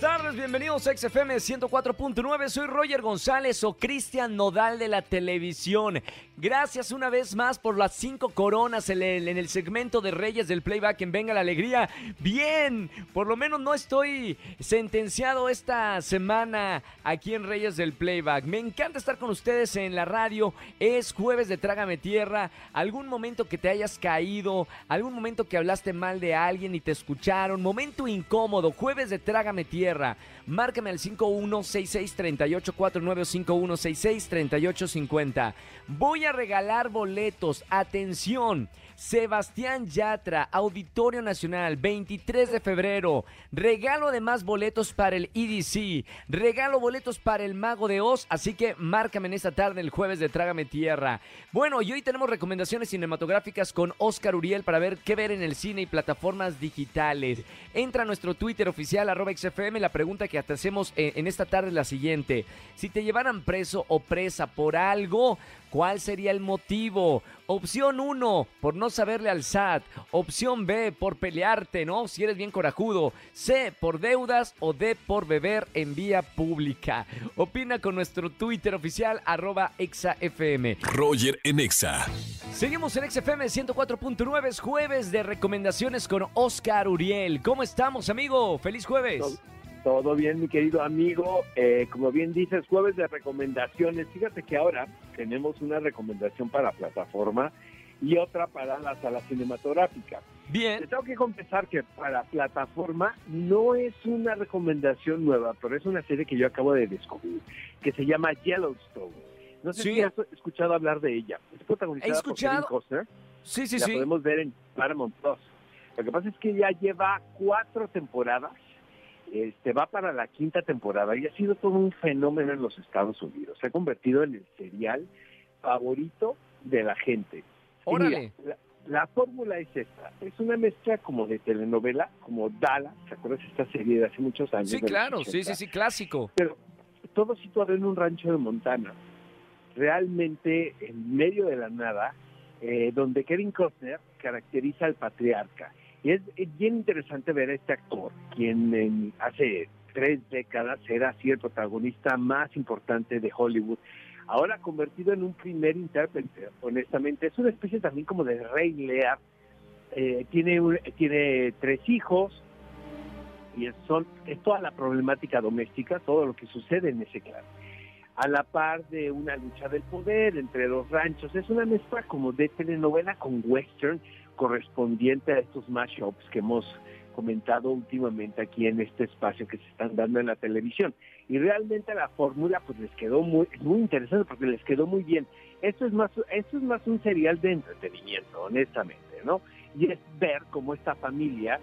Buenas tardes, bienvenidos a XFM 104.9. Soy Roger González o Cristian Nodal de la televisión. Gracias una vez más por las cinco coronas en el, en el segmento de Reyes del Playback en Venga la Alegría. Bien, por lo menos no estoy sentenciado esta semana aquí en Reyes del Playback. Me encanta estar con ustedes en la radio. Es jueves de Trágame Tierra. Algún momento que te hayas caído, algún momento que hablaste mal de alguien y te escucharon, momento incómodo, jueves de Trágame Tierra. Márcame al 51663849 50 Voy a regalar boletos. Atención. Sebastián Yatra, Auditorio Nacional, 23 de febrero. Regalo además boletos para el EDC. Regalo boletos para el Mago de Oz. Así que márcame en esta tarde, el jueves de Trágame Tierra. Bueno, y hoy tenemos recomendaciones cinematográficas con Oscar Uriel para ver qué ver en el cine y plataformas digitales. Entra a nuestro Twitter oficial, arroba XFM. La pregunta que te hacemos en esta tarde es la siguiente. Si te llevaran preso o presa por algo, ¿Cuál sería el motivo? Opción 1, por no saberle al SAT. Opción B, por pelearte, ¿no? Si eres bien corajudo. C, por deudas o D, por beber en vía pública. Opina con nuestro Twitter oficial, arroba exafm. Roger en Exa. Seguimos en XFM 104.9, es jueves de recomendaciones con Oscar Uriel. ¿Cómo estamos, amigo? ¡Feliz jueves! Todo bien, mi querido amigo. Eh, como bien dices, jueves de recomendaciones. Fíjate que ahora tenemos una recomendación para plataforma y otra para la sala cinematográfica. Bien. Te tengo que confesar que para plataforma no es una recomendación nueva, pero es una serie que yo acabo de descubrir, que se llama Yellowstone. No sé si has escuchado hablar de ella. Es protagonizada escuchado. por Kevin Costner. Sí, sí, la sí. podemos ver en Paramount Plus. Lo que pasa es que ya lleva cuatro temporadas este, va para la quinta temporada y ha sido todo un fenómeno en los Estados Unidos. Se ha convertido en el serial favorito de la gente. Órale. Mira, la, la, fórmula es esta. Es una mezcla como de telenovela, como Dallas. ¿Te acuerdas de esta serie de hace muchos años? Sí, claro. Sí, sí, sí, clásico. Pero todo situado en un rancho de Montana. Realmente en medio de la nada, eh, donde Kevin Costner caracteriza al patriarca. Y es, es, bien interesante ver a este actor, quien en, hace tres décadas era así el protagonista más importante de Hollywood. Ahora convertido en un primer intérprete, honestamente, es una especie también como de Rey Lear. Eh, tiene, un, tiene tres hijos y son, es toda la problemática doméstica, todo lo que sucede en ese clan. A la par de una lucha del poder entre los ranchos, es una mezcla como de telenovela con western, correspondiente a estos mashups que hemos comentado últimamente aquí en este espacio que se están dando en la televisión. Y realmente la fórmula pues les quedó muy, muy interesante porque les quedó muy bien. Esto es más, esto es más un serial de entretenimiento, honestamente, ¿no? Y es ver cómo esta familia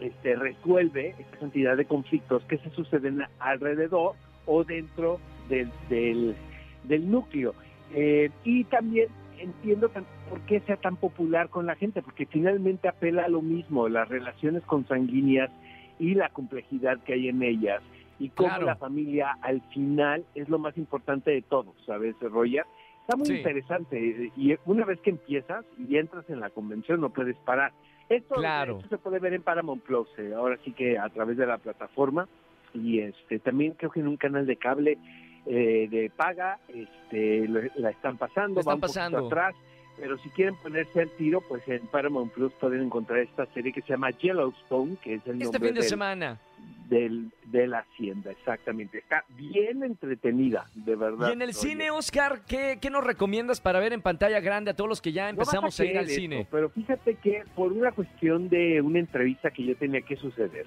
este, resuelve esta cantidad de conflictos que se suceden alrededor o dentro del, del, núcleo. Eh, y también entiendo por qué sea tan popular con la gente, porque finalmente apela a lo mismo, las relaciones consanguíneas y la complejidad que hay en ellas, y cómo claro. la familia al final es lo más importante de todo, ¿sabes, Roger? Está muy sí. interesante, y una vez que empiezas y entras en la convención no puedes parar. Esto, claro. esto se puede ver en Paramount Plus, eh, ahora sí que a través de la plataforma, y este también creo que en un canal de cable eh, de paga, este, la están pasando, están van pasando. atrás, pero si quieren ponerse al tiro, pues en Paramount Plus pueden encontrar esta serie que se llama Yellowstone, que es el este nombre fin de del, semana. Del, de la hacienda, exactamente. Está bien entretenida, de verdad. Y en el cine, Oscar, ¿qué, ¿qué, nos recomiendas para ver en pantalla grande a todos los que ya empezamos no a, a, ir al esto, cine? Pero fíjate que por una cuestión de una entrevista que yo tenía que suceder,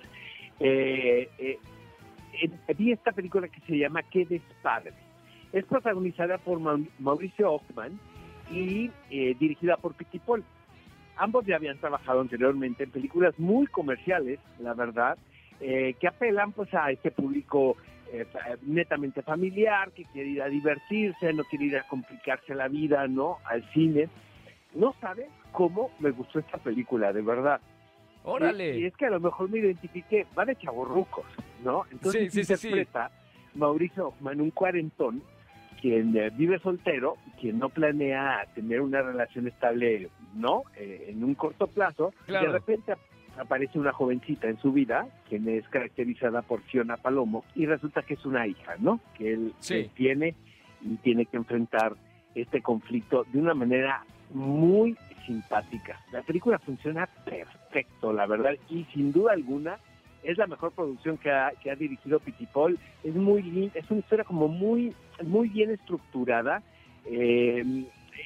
eh, eh, vi esta película que se llama Qué despadre. Es protagonizada por Mauricio Ockman y eh, dirigida por Piti Paul. Ambos ya habían trabajado anteriormente en películas muy comerciales, la verdad, eh, que apelan pues a este público eh, netamente familiar, que quiere ir a divertirse, no quiere ir a complicarse la vida, ¿no? Al cine. No sabe cómo me gustó esta película, de verdad. Órale. Y, y es que a lo mejor me identifiqué, va de chavorrucos, ¿no? Entonces sí, sí, interpreta sí, Mauricio Ockman, un cuarentón, quien eh, vive soltero, quien no planea tener una relación estable, ¿no? Eh, en un corto plazo, Claro. de repente ap- aparece una jovencita en su vida, quien es caracterizada por Fiona Palomo, y resulta que es una hija, ¿no? Que él, él tiene y tiene que enfrentar este conflicto de una manera muy simpática. La película funciona perfecto, la verdad, y sin duda alguna es la mejor producción que ha, que ha dirigido Pitipol. Es muy lin- es una historia como muy, muy bien estructurada.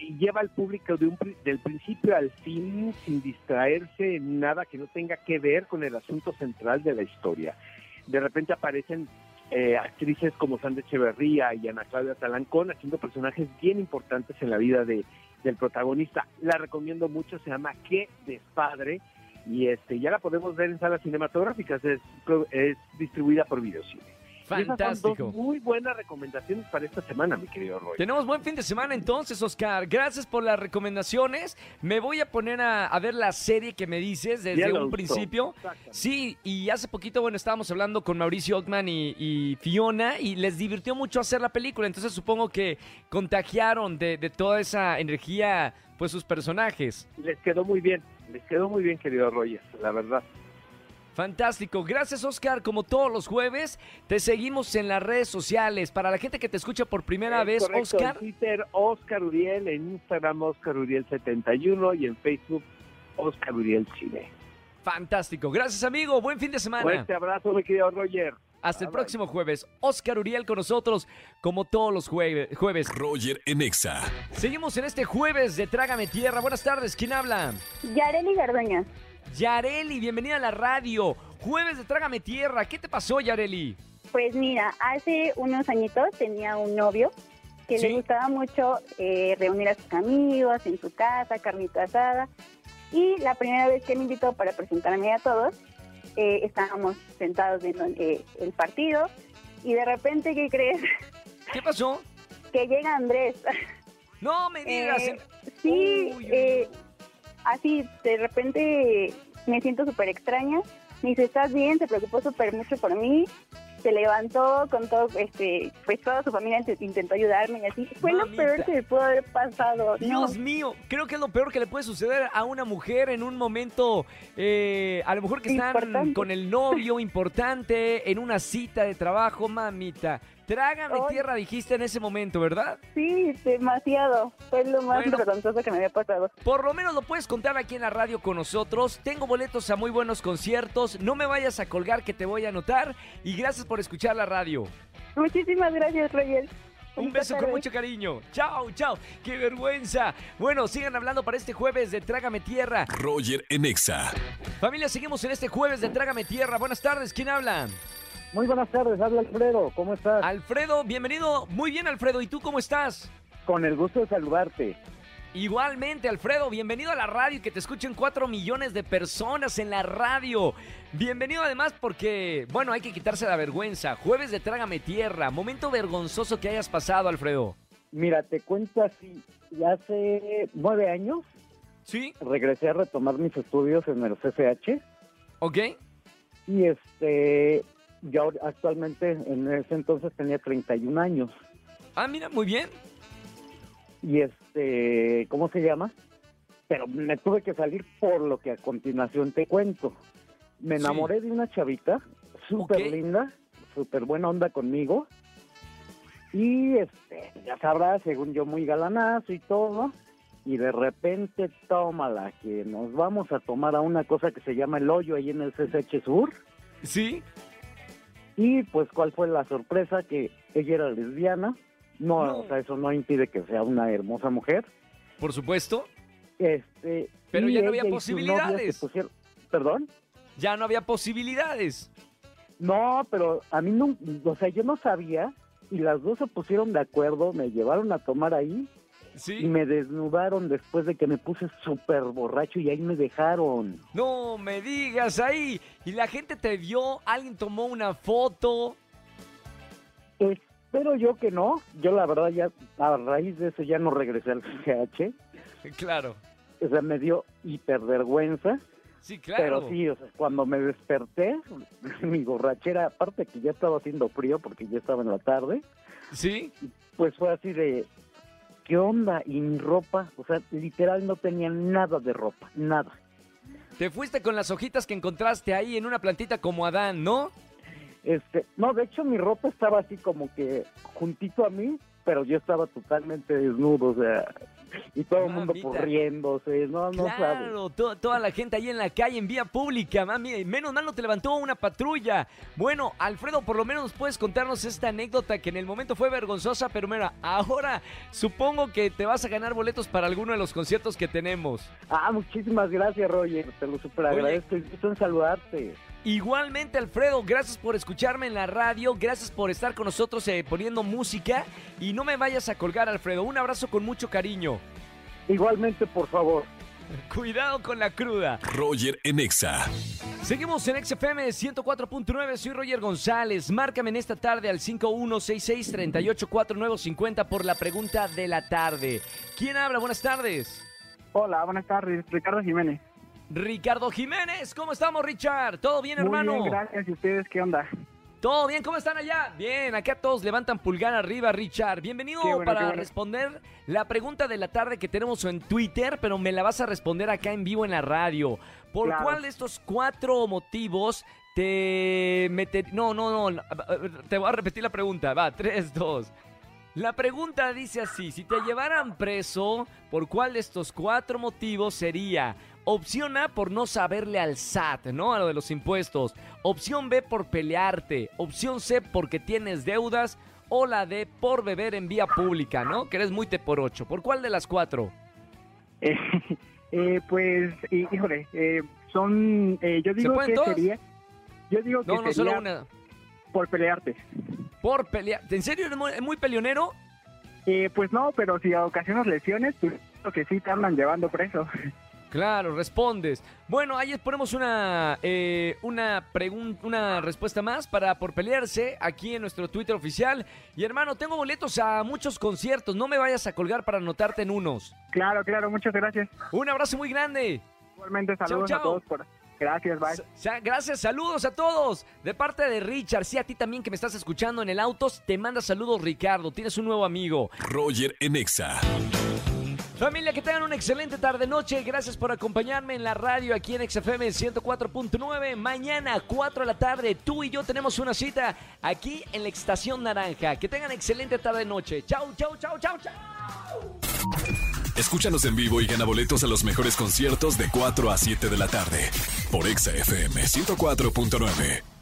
y lleva al público de un, del principio al fin sin distraerse en nada que no tenga que ver con el asunto central de la historia. De repente aparecen eh, actrices como Sandra Echeverría y Ana Claudia Talancón haciendo personajes bien importantes en la vida de, del protagonista. La recomiendo mucho, se llama Qué despadre y este ya la podemos ver en salas cinematográficas, es, es distribuida por Videocine. Y esas son Fantástico. dos muy buenas recomendaciones para esta semana, mi querido Roy. Tenemos buen fin de semana entonces, Oscar. Gracias por las recomendaciones. Me voy a poner a, a ver la serie que me dices desde un principio. Sí, y hace poquito, bueno, estábamos hablando con Mauricio Ockman y, y Fiona y les divirtió mucho hacer la película. Entonces supongo que contagiaron de, de toda esa energía, pues sus personajes. Les quedó muy bien, les quedó muy bien, querido Roy, la verdad. Fantástico. Gracias, Oscar. Como todos los jueves, te seguimos en las redes sociales. Para la gente que te escucha por primera Es vez, correcto, Oscar. En Twitter, Oscar Uriel, en Instagram, Oscar Uriel71 y en Facebook, Oscar Uriel Cine. Fantástico. Gracias, amigo. Buen fin de semana. Fuerte abrazo, mi querido Roger. Hasta el próximo jueves. Oscar Uriel con nosotros, como todos los jueve- jueves. Roger en Exa. Seguimos en este jueves de Trágame Tierra. Buenas tardes. ¿Quién habla? Yareli Garduño. Yareli, bienvenida a la radio. Jueves de Trágame Tierra. ¿Qué te pasó, Yareli? Pues mira, hace unos añitos tenía un novio que Sí. le gustaba mucho eh, reunir a sus amigos en su casa, carnita asada. Y la primera vez que me invitó para presentarme a todos, eh, estábamos sentados viendo eh, el partido y de repente, ¿qué crees? ¿Qué pasó? que llega Andrés. No me digas. Eh, sí, Uy, uy, eh, así de repente me siento súper extraña. Me dice, ¿estás bien? Se preocupó súper mucho por mí. Se levantó con todo, este, pues toda su familia int- intentó ayudarme y así. Fue lo peor que me pudo haber pasado. No, Dios mío, creo que es lo peor que le puede suceder a una mujer en un momento, eh, a lo mejor que están Importante. con el novio importante, en una cita de trabajo, mamita. Trágame tierra, dijiste en ese momento, ¿verdad? sí, demasiado. Fue lo más Bueno. vergonzoso que me había pasado. Por lo menos lo puedes contar aquí en la radio con nosotros. Tengo boletos a muy buenos conciertos. No me vayas a colgar que te voy a anotar. Y gracias por escuchar la radio. Muchísimas gracias, Roger. Un beso con mucho cariño. Chao, chao. Qué vergüenza. Bueno, sigan hablando para este jueves de Trágame Tierra. Roger en Exa. Familia, seguimos en este jueves de Trágame Tierra. Buenas tardes, ¿quién habla? Muy buenas tardes, habla Alfredo, ¿cómo estás? Alfredo, bienvenido. Muy bien, Alfredo. ¿Y tú cómo estás? Con el gusto de saludarte. Igualmente, Alfredo, bienvenido a la radio y que te escuchen cuatro millones de personas en la radio. Bienvenido además porque, bueno, hay que quitarse la vergüenza. Jueves de Trágame Tierra, momento vergonzoso que hayas pasado, Alfredo. Mira, te cuento así, ya hace nueve años ¿Sí? regresé a retomar mis estudios en el CCH ¿Ok? y este, yo actualmente en ese entonces tenía 31 años Ah, mira, muy bien. y este, ¿cómo se llama? Pero me tuve que salir por lo que a continuación te cuento. Me Sí. enamoré de una chavita súper linda, súper buena onda conmigo. Y este, ya sabrás, según yo, muy galanazo y todo. Y de repente, tómala, que nos vamos a tomar a una cosa que se llama el hoyo ahí en el CSH Sur. ¿Sí? Y pues, ¿cuál fue la sorpresa? Que ella era lesbiana. No, No. o sea, eso no impide que sea una hermosa mujer. Por supuesto. Este, Pero ya no había posibilidades. pusieron- ¿Perdón? Ya no había posibilidades. No, pero a mí no, o sea, yo no sabía y las dos se pusieron de acuerdo, me llevaron a tomar ahí y me desnudaron después de que me puse súper borracho y ahí me dejaron. No me digas ahí. Y la gente te vio, alguien tomó una foto. Espero yo que no, yo la verdad ya a raíz de eso ya no regresé al CH, Claro. o sea, me dio hipervergüenza, Sí, claro. pero sí, o sea, cuando me desperté, mi borrachera, aparte que ya estaba haciendo frío porque ya estaba en la tarde, ¿Sí? Pues fue así de, ¿qué onda? Y mi ropa, o sea, literal no tenía nada de ropa, nada. Te fuiste con las hojitas que encontraste ahí en una plantita como Adán, ¿no? Este, no, de hecho mi ropa estaba así como que juntito a mí, pero yo estaba totalmente desnudo, o sea, y todo el mundo corriéndose, no, no. Claro, to- toda la gente ahí en la calle, en vía pública, mami. Menos mal no te levantó una patrulla. Bueno, Alfredo, por lo menos puedes contarnos esta anécdota que en el momento fue vergonzosa, pero mira, ahora supongo que te vas a ganar boletos para alguno de los conciertos que tenemos. Ah, muchísimas gracias, Roger, te lo super agradezco y gusto en saludarte. Igualmente, Alfredo, gracias por escucharme en la radio, gracias por estar con nosotros eh, poniendo música y no me vayas a colgar, Alfredo. Un abrazo con mucho cariño. Igualmente, por favor. Cuidado con la cruda. Roger en Exa. Seguimos en XFM 104.9, soy Roger González. Márcame en esta tarde al 5166-384950 por la pregunta de la tarde. ¿Quién habla? Buenas tardes. Hola, buenas tardes, Ricardo Jiménez. Ricardo Jiménez, ¿cómo estamos, Richard? ¿Todo bien, Muy hermano? bien, gracias. ¿Y ustedes qué onda? ¿Todo bien? ¿Cómo están allá? Bien, acá todos levantan pulgar arriba, Richard. Bienvenido bueno, para bueno. responder la pregunta de la tarde que tenemos en Twitter, pero me la vas a responder acá en vivo en la radio. ¿Por Claro. cuál de estos cuatro motivos te meter... No, no, no, te voy a repetir la pregunta. Va, tres, dos. La pregunta dice así, si te llevaran preso, ¿por cuál de estos cuatro motivos sería? Opción A, por no saberle al SAT, ¿no? A lo de los impuestos. Opción B, por pelearte. Opción C, porque tienes deudas. O la D, por beber en vía pública, ¿no? Que eres muy te por ocho. ¿Por cuál de las cuatro? Eh, eh, pues, híjole, eh, son, eh, yo digo que todas? sería, yo digo que No, no, sería solo una. por pelearte. Por pelear. ¿En serio eres muy, muy peleonero? Eh, pues no, pero si ocasionas lesiones, pues creo que sí te andan llevando preso. Claro, respondes. Bueno, ahí ponemos una, eh, una, una respuesta más para por pelearse aquí en nuestro Twitter oficial. Y hermano, tengo boletos a muchos conciertos. No me vayas a colgar para anotarte en unos. Claro, claro, muchas gracias. Un abrazo muy grande. Igualmente saludos a todos. Por... Gracias, bye. Sa- Gracias, saludos a todos. De parte de Richard, sí, a ti también que me estás escuchando en el auto, te manda saludos Ricardo. Tienes un nuevo amigo. Roger en Exa. Familia, que tengan una excelente tarde-noche. Gracias por acompañarme en la radio aquí en XFM 104.9. Mañana, 4 de la tarde, tú y yo tenemos una cita aquí en la Estación Naranja. Que tengan excelente tarde-noche. Chau, chau, chau, chau, chau. Escúchanos en vivo y gana boletos a los mejores conciertos de 4 a 7 de la tarde. Por Exa FM 104.9.